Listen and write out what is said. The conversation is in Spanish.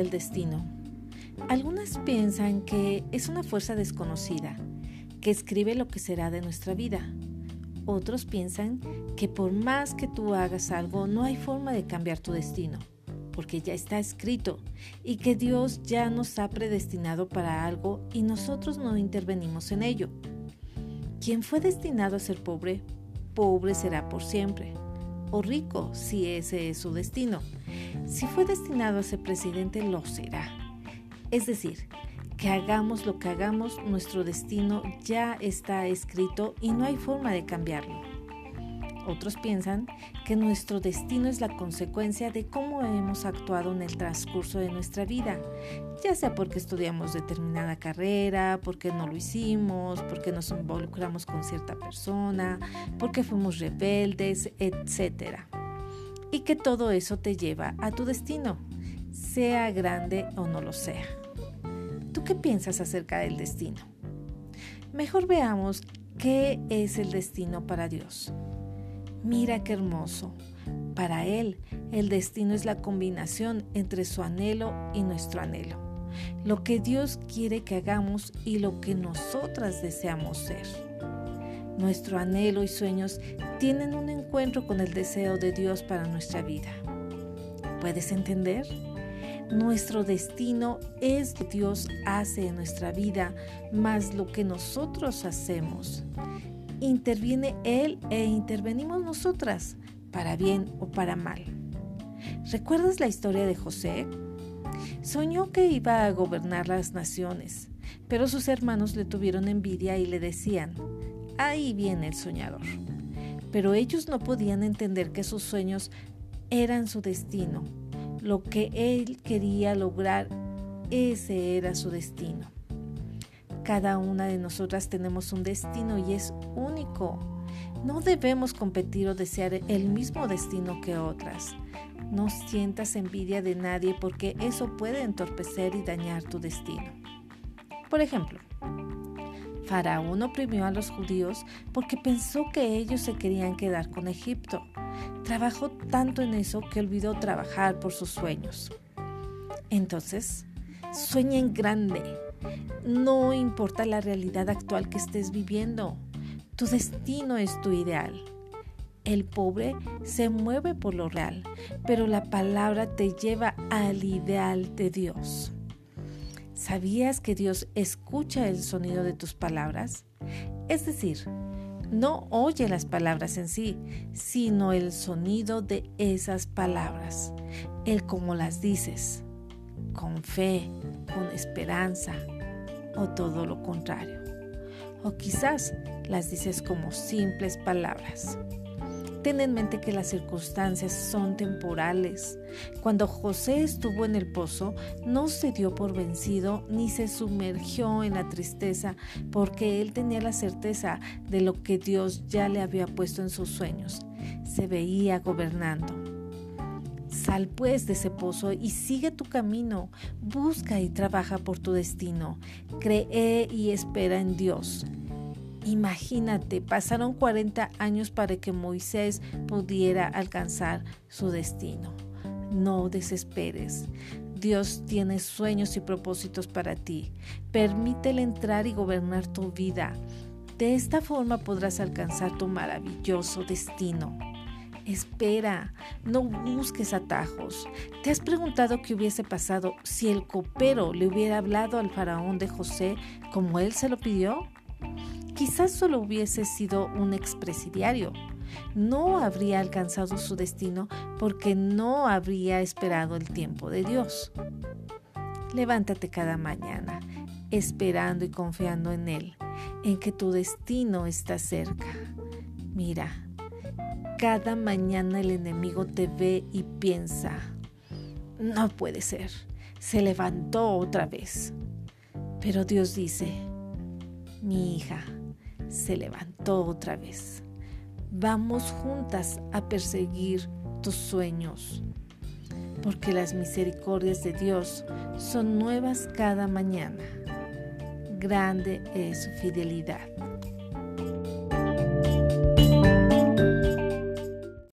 el destino? Algunas piensan que es una fuerza desconocida, que escribe lo que será de nuestra vida. Otros piensan que por más que tú hagas algo, no hay forma de cambiar tu destino, porque ya está escrito, y que Dios ya nos ha predestinado para algo y nosotros no intervenimos en ello. Quien fue destinado a ser pobre, pobre será por siempre o rico si ese es su destino. Si fue destinado a ser presidente, lo será. Es decir, que hagamos lo que hagamos, nuestro destino ya está escrito y no hay forma de cambiarlo. Otros piensan que nuestro destino es la consecuencia de cómo hemos actuado en el transcurso de nuestra vida, ya sea porque estudiamos determinada carrera, porque no lo hicimos, porque nos involucramos con cierta persona, porque fuimos rebeldes, etc. Y que todo eso te lleva a tu destino, sea grande o no lo sea. ¿Tú qué piensas acerca del destino? Mejor veamos qué es el destino para Dios. Mira qué hermoso. Para Él, el destino es la combinación entre su anhelo y nuestro anhelo. Lo que Dios quiere que hagamos y lo que nosotras deseamos ser. Nuestro anhelo y sueños tienen un encuentro con el deseo de Dios para nuestra vida. ¿Puedes entender? Nuestro destino es lo que Dios hace en nuestra vida, más lo que nosotros hacemos interviene Él e intervenimos nosotras, para bien o para mal. ¿Recuerdas la historia de José? Soñó que iba a gobernar las naciones, pero sus hermanos le tuvieron envidia y le decían, ahí viene el soñador. Pero ellos no podían entender que sus sueños eran su destino. Lo que él quería lograr, ese era su destino. Cada una de nosotras tenemos un destino y es único. No debemos competir o desear el mismo destino que otras. No sientas envidia de nadie porque eso puede entorpecer y dañar tu destino. Por ejemplo, Faraón oprimió a los judíos porque pensó que ellos se querían quedar con Egipto. Trabajó tanto en eso que olvidó trabajar por sus sueños. Entonces, sueña en grande, no importa la realidad actual que estés viviendo, tu destino es tu ideal. El pobre se mueve por lo real, pero la palabra te lleva al ideal de Dios. ¿Sabías que Dios escucha el sonido de tus palabras? Es decir, no oye las palabras en sí, sino el sonido de esas palabras, el cómo las dices, con fe, con esperanza, o todo lo contrario. O quizás las dices como simples palabras. Ten en mente que las circunstancias son temporales. Cuando José estuvo en el pozo, no se dio por vencido ni se sumergió en la tristeza porque él tenía la certeza de lo que Dios ya le había puesto en sus sueños. Se veía gobernando. Sal pues de ese pozo y sigue tu camino. Busca y trabaja por tu destino. Cree y espera en Dios. Imagínate, pasaron 40 años para que Moisés pudiera alcanzar su destino. No desesperes. Dios tiene sueños y propósitos para ti. Permítele entrar y gobernar tu vida. De esta forma podrás alcanzar tu maravilloso destino. Espera, no busques atajos. ¿Te has preguntado qué hubiese pasado si el copero le hubiera hablado al faraón de José como él se lo pidió? Quizás solo hubiese sido un expresidiario. No habría alcanzado su destino porque no habría esperado el tiempo de Dios. Levántate cada mañana, esperando y confiando en Él, en que tu destino está cerca. Mira, cada mañana el enemigo te ve y piensa, no puede ser, se levantó otra vez. Pero Dios dice, mi hija, se levantó otra vez. Vamos juntas a perseguir tus sueños, porque las misericordias de Dios son nuevas cada mañana. Grande es su fidelidad.